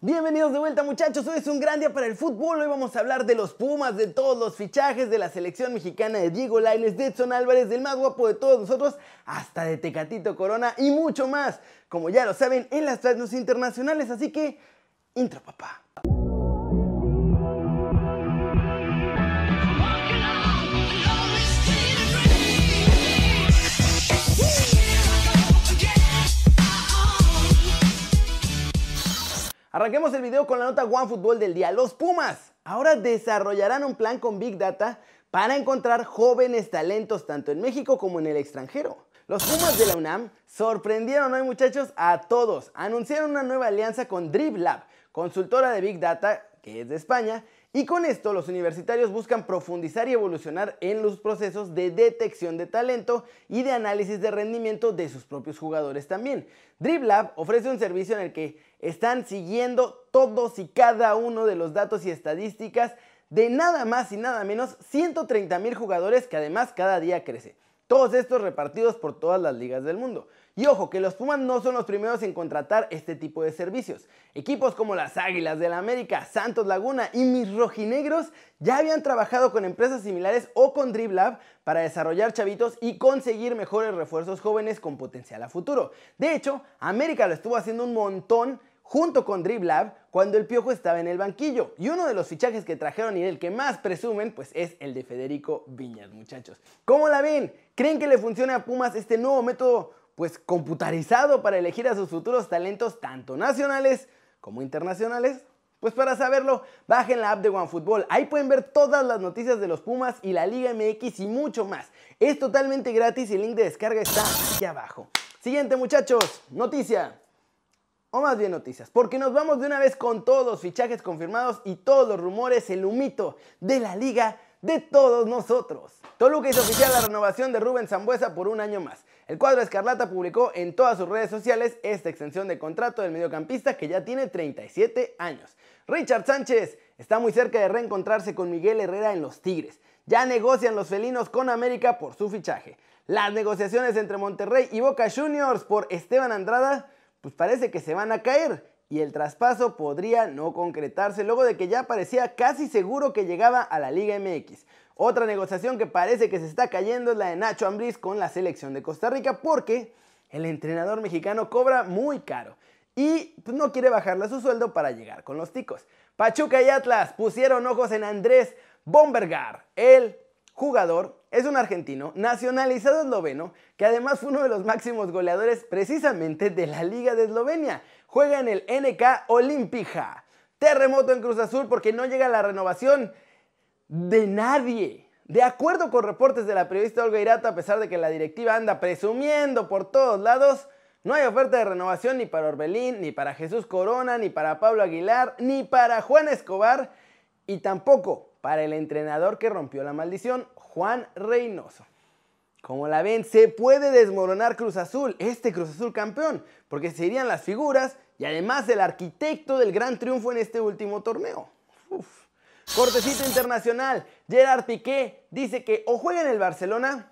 Bienvenidos de vuelta muchachos, hoy es un gran día para el fútbol, hoy vamos a hablar de los Pumas, de todos los fichajes, de la selección mexicana de Diego Lainez, de Edson Álvarez, del más guapo de todos nosotros, hasta de Tecatito Corona y mucho más, como ya lo saben, en las transmisiones internacionales, así que, intro papá. Arranquemos el video con la nota OneFootball del día. Los Pumas ahora desarrollarán un plan con Big Data para encontrar jóvenes talentos tanto en México como en el extranjero. Los Pumas de la UNAM sorprendieron hoy muchachos a todos. Anunciaron una nueva alianza con DribLab, consultora de Big Data que es de España, y con esto los universitarios buscan profundizar y evolucionar en los procesos de detección de talento y de análisis de rendimiento de sus propios jugadores también. DribLab ofrece un servicio en el que están siguiendo todos y cada uno de los datos y estadísticas de nada más y nada menos 130 mil jugadores que además cada día crece. Todos estos repartidos por todas las ligas del mundo. Y ojo, que los Pumas no son los primeros en contratar este tipo de servicios. Equipos como las Águilas del la América, Santos Laguna y mis rojinegros ya habían trabajado con empresas similares o con DribLab para desarrollar chavitos y conseguir mejores refuerzos jóvenes con potencial a futuro. De hecho, América lo estuvo haciendo un montón junto con DribLab cuando el Piojo estaba en el banquillo. Y uno de los fichajes que trajeron y del que más presumen, pues es el de Federico Viñas, muchachos. ¿Cómo la ven? ¿Creen que le funcione a Pumas este nuevo método, pues computarizado para elegir a sus futuros talentos, tanto nacionales como internacionales? Pues para saberlo, bajen la app de OneFootball. Ahí pueden ver todas las noticias de los Pumas y la Liga MX y mucho más. Es totalmente gratis y el link de descarga está aquí abajo. Siguiente muchachos, noticia o más bien noticias, porque nos vamos de una vez con todos los fichajes confirmados y todos los rumores, el humito de la liga de todos nosotros. Toluca hizo oficial la renovación de Rubén Zambuesa por un año más. El cuadro Escarlata publicó en todas sus redes sociales esta extensión de contrato del mediocampista que ya tiene 37 años. Richard Sánchez está muy cerca de reencontrarse con Miguel Herrera en los Tigres. Ya negocian los felinos con América por su fichaje. Las negociaciones entre Monterrey y Boca Juniors por Esteban Andrada pues parece que se van a caer y el traspaso podría no concretarse luego de que ya parecía casi seguro que llegaba a la Liga MX. Otra negociación que parece que se está cayendo es la de Nacho Ambriz con la selección de Costa Rica porque el entrenador mexicano cobra muy caro y pues, no quiere bajarle su sueldo para llegar con los ticos. Pachuca y Atlas pusieron ojos en Andrés Bombergar, el jugador es un argentino nacionalizado esloveno que además fue uno de los máximos goleadores precisamente de la Liga de Eslovenia. Juega en el NK Olimpija. Terremoto en Cruz Azul porque no llega la renovación de nadie. De acuerdo con reportes de la periodista Olga Irata, a pesar de que la directiva anda presumiendo por todos lados, no hay oferta de renovación ni para Orbelín, ni para Jesús Corona, ni para Pablo Aguilar, ni para Juan Escobar y tampoco para el entrenador que rompió la maldición, Juan Reynoso. Como la ven, se puede desmoronar Cruz Azul, este Cruz Azul campeón, porque serían las figuras y además el arquitecto del gran triunfo en este último torneo. Cortecito internacional, Gerard Piqué dice que o juega en el Barcelona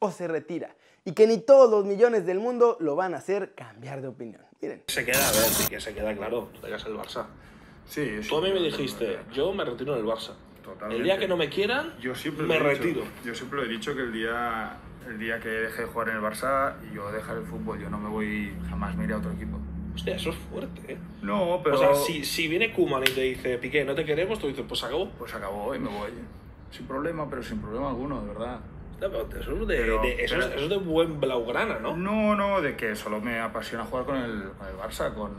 o se retira y que ni todos los millones del mundo lo van a hacer cambiar de opinión. Se queda, a ver, Piqué se queda claro, tú dejas el Barça. Sí, Tú a mí me dijiste, yo me retiro en el Barça. Totalmente. El día que no me quieran, yo siempre me retiro. Yo siempre he dicho que el día, el día que deje de jugar en el Barça y yo dejar el fútbol, yo no me voy, jamás me iré a otro equipo. Hostia, eso es fuerte, ¿eh? No, pero... O sea, si, si viene Kuman y te dice, Piqué, no te queremos, tú dices, pues acabó. Pues acabó y me voy. Sin problema, pero sin problema alguno, de verdad. Eso es de, eso, es, de buen blaugrana, ¿no? No, no, de que solo me apasiona jugar con el, con el Barça, con,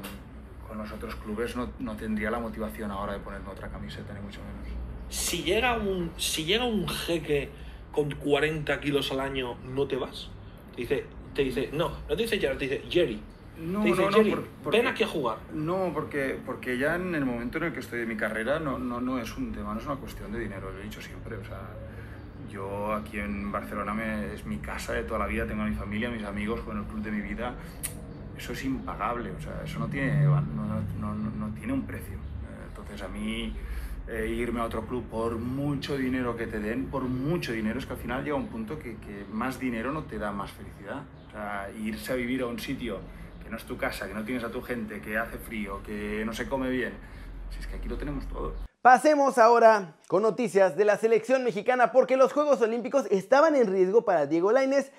con los otros clubes no, no, tendría la motivación ahora de ponerme otra camiseta, ni mucho menos. Si llega un, si llega un jeque con 40 kilos al año, ¿no te vas? Te dice, te dice no, no te dice Jerry, te dice Jerry. No, no, no, ven aquí a jugar. No, porque, porque ya en el momento en el que estoy de mi carrera no, no, no es un tema, no es una cuestión de dinero, lo he dicho siempre. O sea, yo aquí en Barcelona me, es mi casa de toda la vida, tengo a mi familia, mis amigos, con el club de mi vida eso es impagable, o sea, eso no tiene, no, no, no, tiene un precio. Entonces a mí eh, irme a otro club por mucho dinero que te den, por mucho dinero, es que al final llega un punto que, que más dinero no te da más felicidad. O sea, irse a vivir a un sitio que no es tu casa, que no tienes a tu gente, que hace frío, que no se come bien. Si es que aquí lo tenemos todo. Pasemos ahora con noticias de la selección mexicana porque los Juegos Olímpicos estaban en riesgo para Diego Lainez,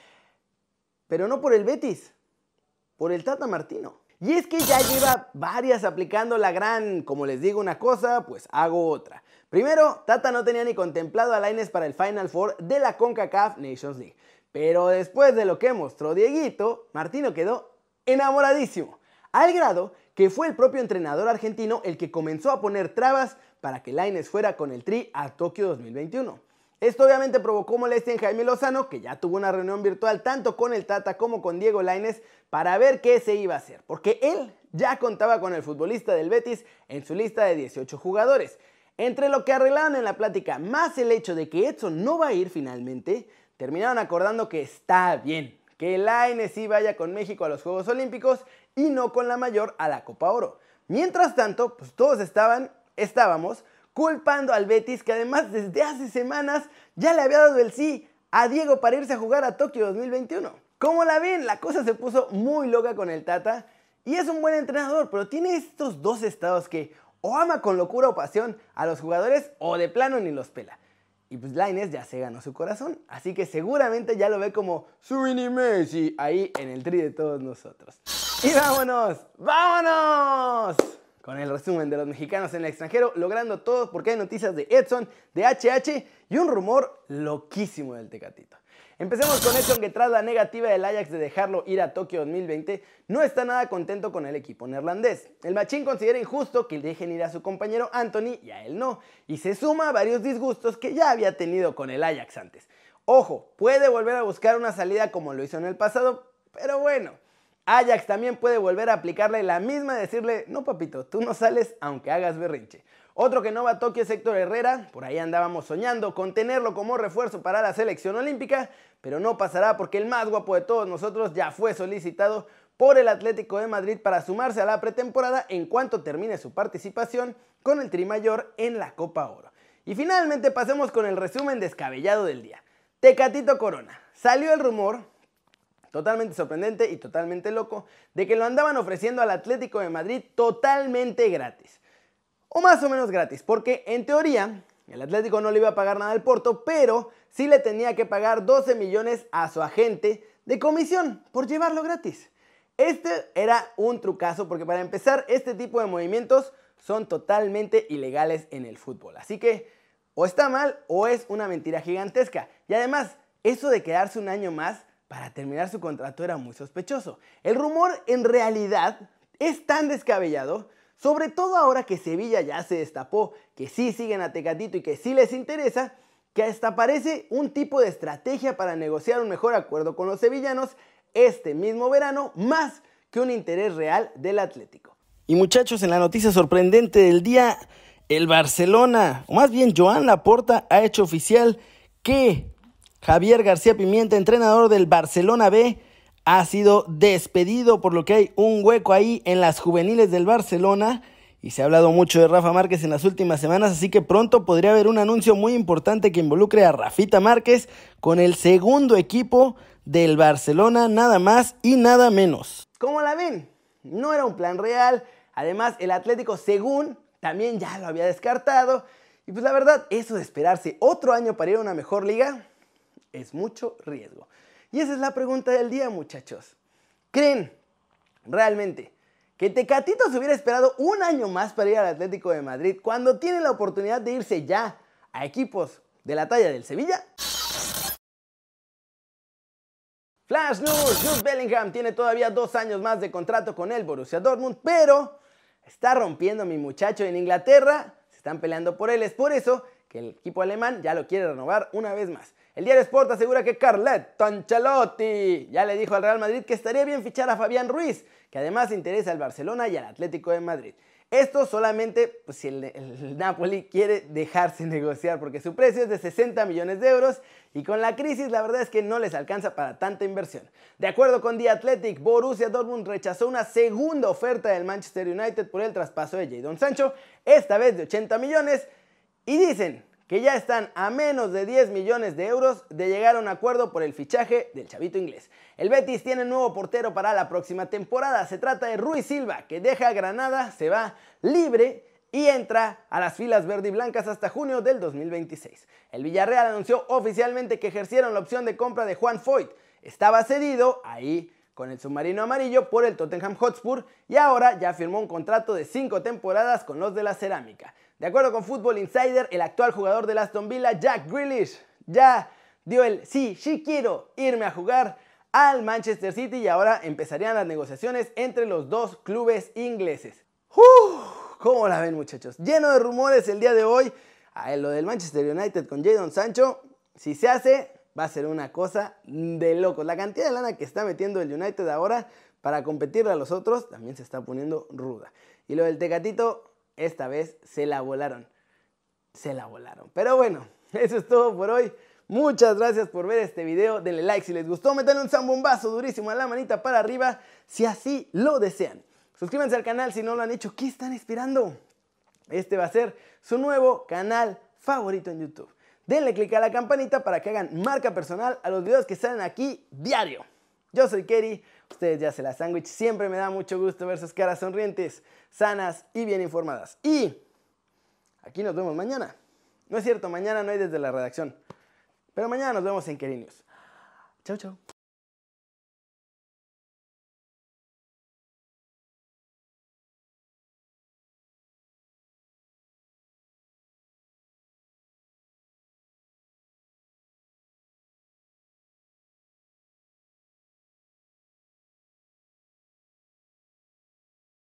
pero no por el Betis, por el Tata Martino. Y es que ya lleva varias aplicando la gran, como les digo una cosa, pues hago otra. Primero, Tata no tenía ni contemplado a Lainez para el Final Four de la CONCACAF Nations League. Pero después de lo que mostró Dieguito, Martino quedó enamoradísimo, al grado que fue el propio entrenador argentino el que comenzó a poner trabas para que Laines fuera con el Tri a Tokio 2021. Esto obviamente provocó molestia en Jaime Lozano, que ya tuvo una reunión virtual tanto con el Tata como con Diego Laines para ver qué se iba a hacer, porque él ya contaba con el futbolista del Betis en su lista de 18 jugadores. Entre lo que arreglaron en la plática, más el hecho de que Edson no va a ir finalmente, terminaron acordando que está bien, que Laines sí vaya con México a los Juegos Olímpicos y no con la mayor a la Copa Oro. Mientras tanto, pues todos estaban estábamos culpando al Betis que además desde hace semanas ya le había dado el sí a Diego para irse a jugar a Tokio 2021. Como la ven, la cosa se puso muy loca con el Tata y es un buen entrenador, pero tiene estos dos estados que o ama con locura o pasión a los jugadores o de plano ni los pela. Y pues Lainez ya se ganó su corazón, así que seguramente ya lo ve como su mini Messi ahí en el tri de todos nosotros. Y vámonos, vámonos con el resumen de los mexicanos en el extranjero, logrando todo porque hay noticias de Edson, de HH y un rumor loquísimo del Tecatito. Empecemos con Edson que tras la negativa del Ajax de dejarlo ir a Tokio 2020, no está nada contento con el equipo neerlandés. El machín considera injusto que dejen ir a su compañero Anthony y a él no, y se suma a varios disgustos que ya había tenido con el Ajax antes. Ojo, puede volver a buscar una salida como lo hizo en el pasado, pero bueno, Ajax también puede volver a aplicarle la misma decirle, no papito, tú no sales aunque hagas berrinche. Otro que no va a Tokio es Héctor Herrera, por ahí andábamos soñando con tenerlo como refuerzo para la selección olímpica, pero no pasará porque el más guapo de todos nosotros ya fue solicitado por el Atlético de Madrid para sumarse a la pretemporada en cuanto termine su participación con el Trimayor en la Copa Oro. Y finalmente pasemos con el resumen descabellado del día. Tecatito Corona. Salió el rumor totalmente sorprendente y totalmente loco, de que lo andaban ofreciendo al Atlético de Madrid totalmente gratis. O más o menos gratis, porque en teoría el Atlético no le iba a pagar nada al Porto, pero sí le tenía que pagar 12 millones a su agente de comisión por llevarlo gratis. Este era un trucazo porque para empezar este tipo de movimientos son totalmente ilegales en el fútbol. Así que o está mal o es una mentira gigantesca. Y además, eso de quedarse un año más para terminar su contrato era muy sospechoso. El rumor en realidad es tan descabellado, sobre todo ahora que Sevilla ya se destapó, que sí siguen a Tecatito y que sí les interesa, que hasta parece un tipo de estrategia para negociar un mejor acuerdo con los sevillanos este mismo verano, más que un interés real del Atlético. Y muchachos, en la noticia sorprendente del día, el Barcelona, o más bien Joan Laporta, ha hecho oficial que Javier García Pimienta, entrenador del Barcelona B, ha sido despedido por lo que hay un hueco ahí en las juveniles del Barcelona. Y se ha hablado mucho de Rafa Márquez en las últimas semanas, así que pronto podría haber un anuncio muy importante que involucre a Rafita Márquez con el segundo equipo del Barcelona, nada más y nada menos. ¿Cómo la ven? No era un plan real. Además, el Atlético, según, también ya lo había descartado. Y pues la verdad, eso de esperarse otro año para ir a una mejor liga, es mucho riesgo. Y esa es la pregunta del día, muchachos. ¿Creen realmente que Tecatito se hubiera esperado un año más para ir al Atlético de Madrid cuando tiene la oportunidad de irse ya a equipos de la talla del Sevilla? Flash News, Jude Bellingham tiene todavía dos años más de contrato con el Borussia Dortmund, pero está rompiendo mi muchacho en Inglaterra, se están peleando por él, es por eso que el equipo alemán ya lo quiere renovar una vez más. El diario Sport asegura que Carletto Ancelotti ya le dijo al Real Madrid que estaría bien fichar a Fabián Ruiz, que además interesa al Barcelona y al Atlético de Madrid. Esto solamente pues, si el, Napoli quiere dejarse negociar porque su precio es de 60 millones de euros y con la crisis la verdad es que no les alcanza para tanta inversión. De acuerdo con The Athletic, Borussia Dortmund rechazó una segunda oferta del Manchester United por el traspaso de Jadon Sancho, esta vez de 80 millones, y dicen que ya están a menos de 10 millones de euros de llegar a un acuerdo por el fichaje del chavito inglés. El Betis tiene nuevo portero para la próxima temporada. Se trata de Ruiz Silva, que deja Granada, se va libre y entra a las filas verde y blancas hasta junio del 2026. El Villarreal anunció oficialmente que ejercieron la opción de compra de Juan Foyt. Estaba cedido ahí con el submarino amarillo por el Tottenham Hotspur y ahora ya firmó un contrato de 5 temporadas con los de la cerámica. De acuerdo con Football Insider, el actual jugador de Aston Villa, Jack Grealish, ya dio el sí, sí quiero irme a jugar al Manchester City y ahora empezarían las negociaciones entre los dos clubes ingleses. ¿Cómo la ven muchachos? Lleno de rumores el día de hoy. Lo del Manchester United con Jadon Sancho, si se hace, va a ser una cosa de locos. La cantidad de lana que está metiendo el United ahora para competirle a los otros también se está poniendo ruda. Y lo del Tecatito, esta vez se la volaron. Se la volaron. Pero bueno, eso es todo por hoy. Muchas gracias por ver este video. Denle like si les gustó. Metan un zambombazo durísimo a la manita para arriba si así lo desean. Suscríbanse al canal si no lo han hecho. ¿Qué están esperando? Este va a ser su nuevo canal favorito en YouTube. Denle click a la campanita para que hagan marca personal a los videos que salen aquí diario. Yo soy Kerry, ustedes ya se la sándwich. Siempre me da mucho gusto ver sus caras sonrientes, sanas y bien informadas. Y aquí nos vemos mañana. No es cierto, mañana no hay desde la redacción. Pero mañana nos vemos en Kerry News. Chau, chau.